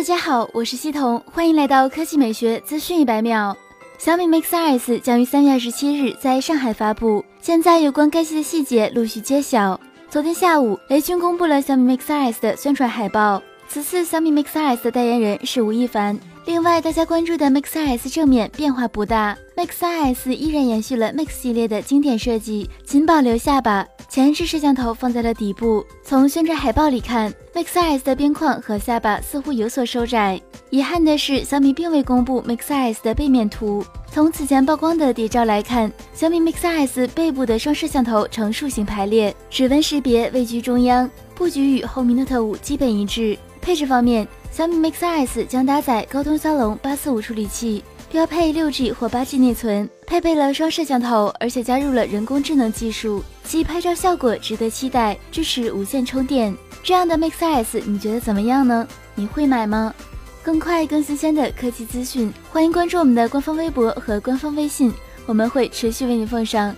大家好，我是西彤，欢迎来到科技美学资讯一百秒。小米 Mix 2S 将于三月二十七日在上海发布，现在有关该机的细节陆续揭晓。昨天下午，雷军公布了小米 Mix 2S 的宣传海报，此次小米 Mix 2S 的代言人是吴亦凡。另外，大家关注的 Mix 2S 正面变化不大，Mix 2S 依然延续了 Mix 系列的经典设计，仅保留下巴。前置摄像头放在了底部。从宣传海报里看，Mix 2S 的边框和下巴似乎有所收窄。遗憾的是，小米并未公布 Mix 2S 的背面图。从此前曝光的谍照来看，小米 Mix 2S 背部的双摄像头呈竖形排列，指纹识别位居中央，布局与红米 Note 5基本一致。配置方面，小米 Mix 2S 将搭载高通骁龙八四五处理器。标配六 G 或八 G 内存，配备了双摄像头，而且加入了人工智能技术，其拍照效果值得期待，支持无线充电。这样的 Mix S 你觉得怎么样呢？你会买吗？更快更新鲜的科技资讯，欢迎关注我们的官方微博和官方微信，我们会持续为你奉上。